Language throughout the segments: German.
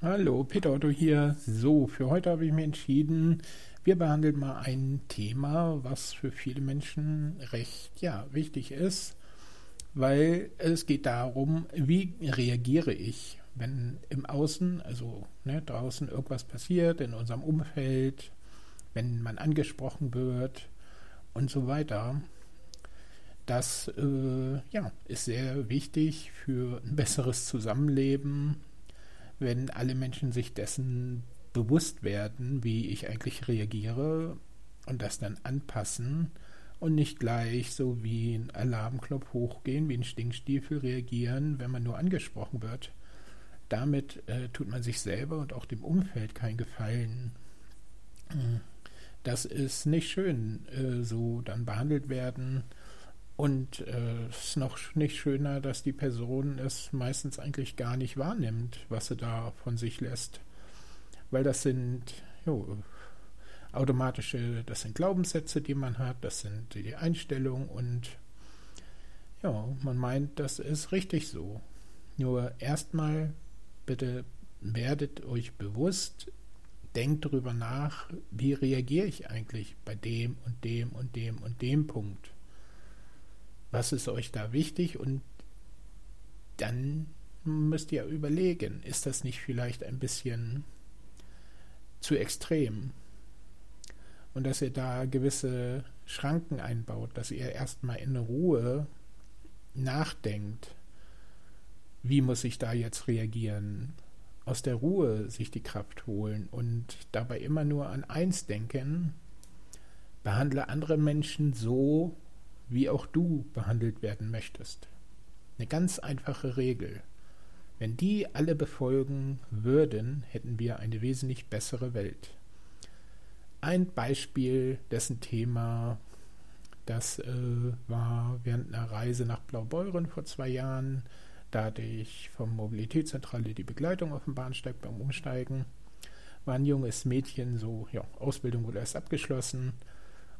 Hallo, Peter Otto hier. So, für heute habe ich mir entschieden, wir behandeln mal ein Thema, was für viele Menschen recht ja, wichtig ist, weil es geht darum, wie reagiere ich, wenn im Außen, also ne, draußen irgendwas passiert, in unserem Umfeld, wenn man angesprochen wird und so weiter. Das äh, ja, ist sehr wichtig für ein besseres Zusammenleben, wenn alle Menschen sich dessen bewusst werden, wie ich eigentlich reagiere und das dann anpassen und nicht gleich so wie ein Alarmknopf hochgehen, wie ein Stinkstiefel reagieren, wenn man nur angesprochen wird. Damit äh, tut man sich selber und auch dem Umfeld keinen Gefallen. Das ist nicht schön, äh, so dann behandelt werden. Und äh, es ist noch nicht schöner, dass die Person es meistens eigentlich gar nicht wahrnimmt, was sie da von sich lässt. Weil das sind jo, automatische, das sind Glaubenssätze, die man hat, das sind die Einstellungen und ja, man meint, das ist richtig so. Nur erstmal bitte werdet euch bewusst, denkt darüber nach, wie reagiere ich eigentlich bei dem und dem und dem und dem Punkt was ist euch da wichtig und dann müsst ihr überlegen, ist das nicht vielleicht ein bisschen zu extrem? Und dass ihr da gewisse Schranken einbaut, dass ihr erstmal in Ruhe nachdenkt, wie muss ich da jetzt reagieren? Aus der Ruhe sich die Kraft holen und dabei immer nur an eins denken, behandle andere Menschen so, wie auch du behandelt werden möchtest. Eine ganz einfache Regel. Wenn die alle befolgen würden, hätten wir eine wesentlich bessere Welt. Ein Beispiel dessen Thema, das äh, war während einer Reise nach Blaubeuren vor zwei Jahren. Da hatte ich vom Mobilitätszentrale die Begleitung auf dem Bahnsteig beim Umsteigen. War ein junges Mädchen, so, ja, Ausbildung wurde erst abgeschlossen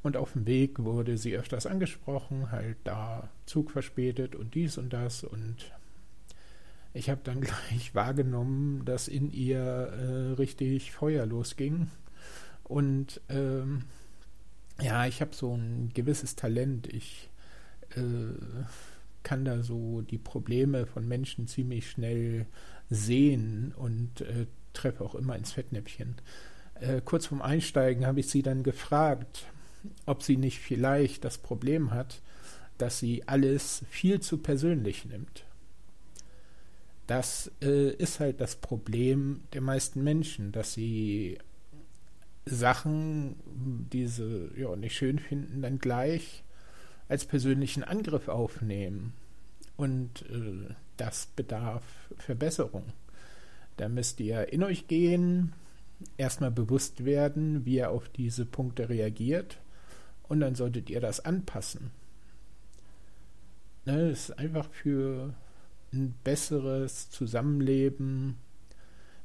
und auf dem Weg wurde sie öfters angesprochen, halt da Zug verspätet und dies und das. Und ich habe dann gleich wahrgenommen, dass in ihr äh, richtig Feuer losging. Und ähm, ja, ich habe so ein gewisses Talent. Ich äh, kann da so die Probleme von Menschen ziemlich schnell sehen und äh, treffe auch immer ins Fettnäpfchen. Äh, kurz vorm Einsteigen habe ich sie dann gefragt, ob sie nicht vielleicht das Problem hat, dass sie alles viel zu persönlich nimmt. Das äh, ist halt das Problem der meisten Menschen, dass sie Sachen, die sie ja, nicht schön finden, dann gleich als persönlichen Angriff aufnehmen. Und äh, das bedarf Verbesserung. Da müsst ihr in euch gehen, erstmal bewusst werden, wie ihr auf diese Punkte reagiert und dann solltet ihr das anpassen. Ne, das ist einfach für ein besseres Zusammenleben,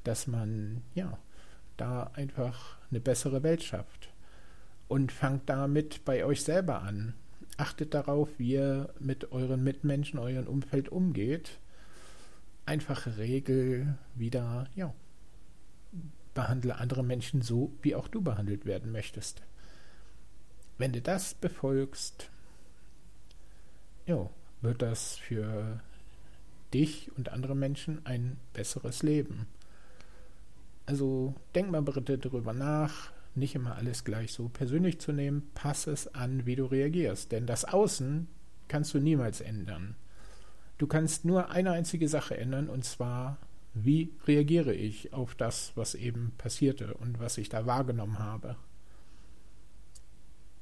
dass man ja da einfach eine bessere Welt schafft. Und fangt damit bei euch selber an. Achtet darauf, wie ihr mit euren Mitmenschen, eurem Umfeld umgeht. Einfache Regel wieder, ja, behandle andere Menschen so, wie auch du behandelt werden möchtest. Wenn du das befolgst, jo, wird das für dich und andere Menschen ein besseres Leben. Also denk mal bitte darüber nach, nicht immer alles gleich so persönlich zu nehmen, pass es an, wie du reagierst, denn das Außen kannst du niemals ändern. Du kannst nur eine einzige Sache ändern, und zwar, wie reagiere ich auf das, was eben passierte und was ich da wahrgenommen habe.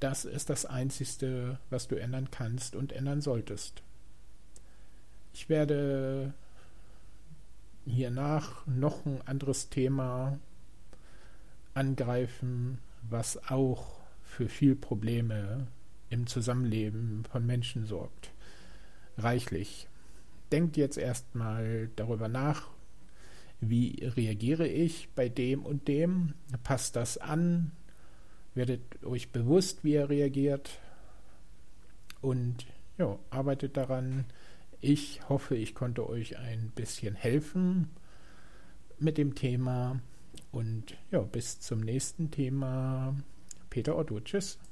Das ist das Einzige, was du ändern kannst und ändern solltest. Ich werde hiernach noch ein anderes Thema angreifen, was auch für viel Probleme im Zusammenleben von Menschen sorgt. Reichlich. Denkt jetzt erstmal darüber nach, wie reagiere ich bei dem und dem? Passt das an? Werdet euch bewusst, wie er reagiert und ja, arbeitet daran. Ich hoffe, ich konnte euch ein bisschen helfen. mit dem Thema und ja, bis zum nächsten Thema. Peter Otto. Tschüss.